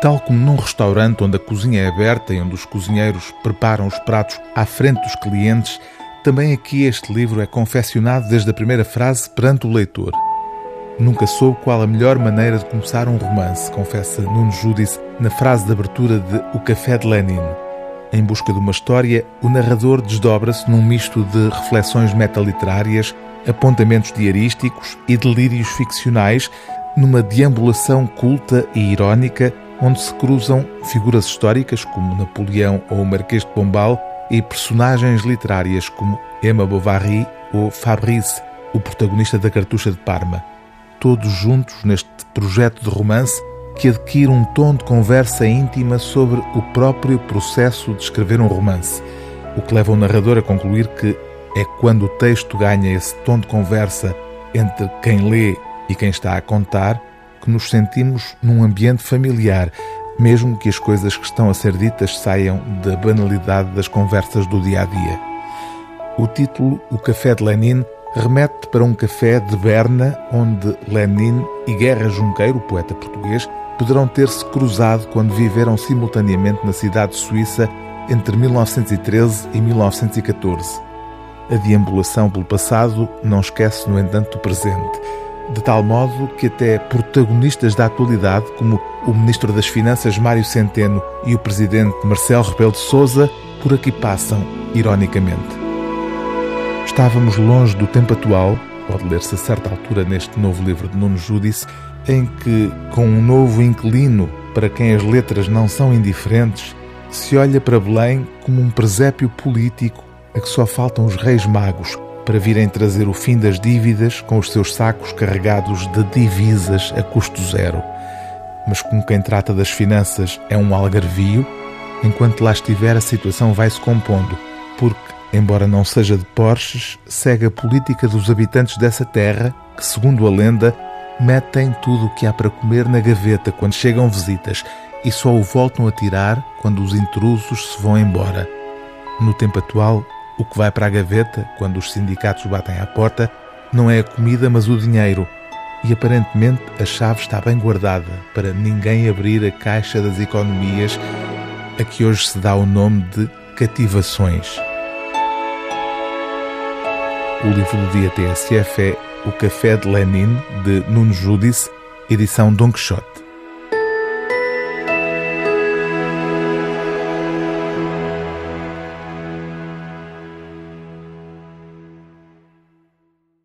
Tal como num restaurante onde a cozinha é aberta e onde os cozinheiros preparam os pratos à frente dos clientes, também aqui este livro é confeccionado desde a primeira frase perante o leitor. Nunca soube qual a melhor maneira de começar um romance, confessa Nuno Judice na frase de abertura de O Café de Lenin. Em busca de uma história, o narrador desdobra-se num misto de reflexões metaliterárias, apontamentos diarísticos e delírios ficcionais, numa deambulação culta e irónica onde se cruzam figuras históricas como Napoleão ou Marquês de Pombal e personagens literárias como Emma Bovary ou Fabrice, o protagonista da Cartucha de Parma. Todos juntos neste projeto de romance que adquire um tom de conversa íntima sobre o próprio processo de escrever um romance, o que leva o narrador a concluir que é quando o texto ganha esse tom de conversa entre quem lê e quem está a contar que nos sentimos num ambiente familiar, mesmo que as coisas que estão a ser ditas saiam da banalidade das conversas do dia a dia. O título, O Café de Lenin, remete para um café de Berna, onde Lenin e Guerra Junqueiro, poeta português, poderão ter-se cruzado quando viveram simultaneamente na cidade suíça entre 1913 e 1914. A deambulação pelo passado não esquece, no entanto, o presente de tal modo que até protagonistas da atualidade, como o Ministro das Finanças Mário Centeno e o Presidente Marcelo Rebelo de Sousa, por aqui passam, ironicamente. Estávamos longe do tempo atual, pode ler-se a certa altura neste novo livro de Nuno Júdice, em que, com um novo inquilino para quem as letras não são indiferentes, se olha para Belém como um presépio político a que só faltam os reis magos para virem trazer o fim das dívidas com os seus sacos carregados de divisas a custo zero. Mas como quem trata das finanças é um algarvio, enquanto lá estiver a situação vai se compondo, porque, embora não seja de Porsches, segue a política dos habitantes dessa terra que, segundo a lenda, metem tudo o que há para comer na gaveta quando chegam visitas e só o voltam a tirar quando os intrusos se vão embora. No tempo atual, o que vai para a gaveta, quando os sindicatos batem à porta, não é a comida, mas o dinheiro. E aparentemente a chave está bem guardada para ninguém abrir a caixa das economias a que hoje se dá o nome de cativações. O livro do dia TSF é O Café de Lenin, de Nuno Judice, edição Don Quixote.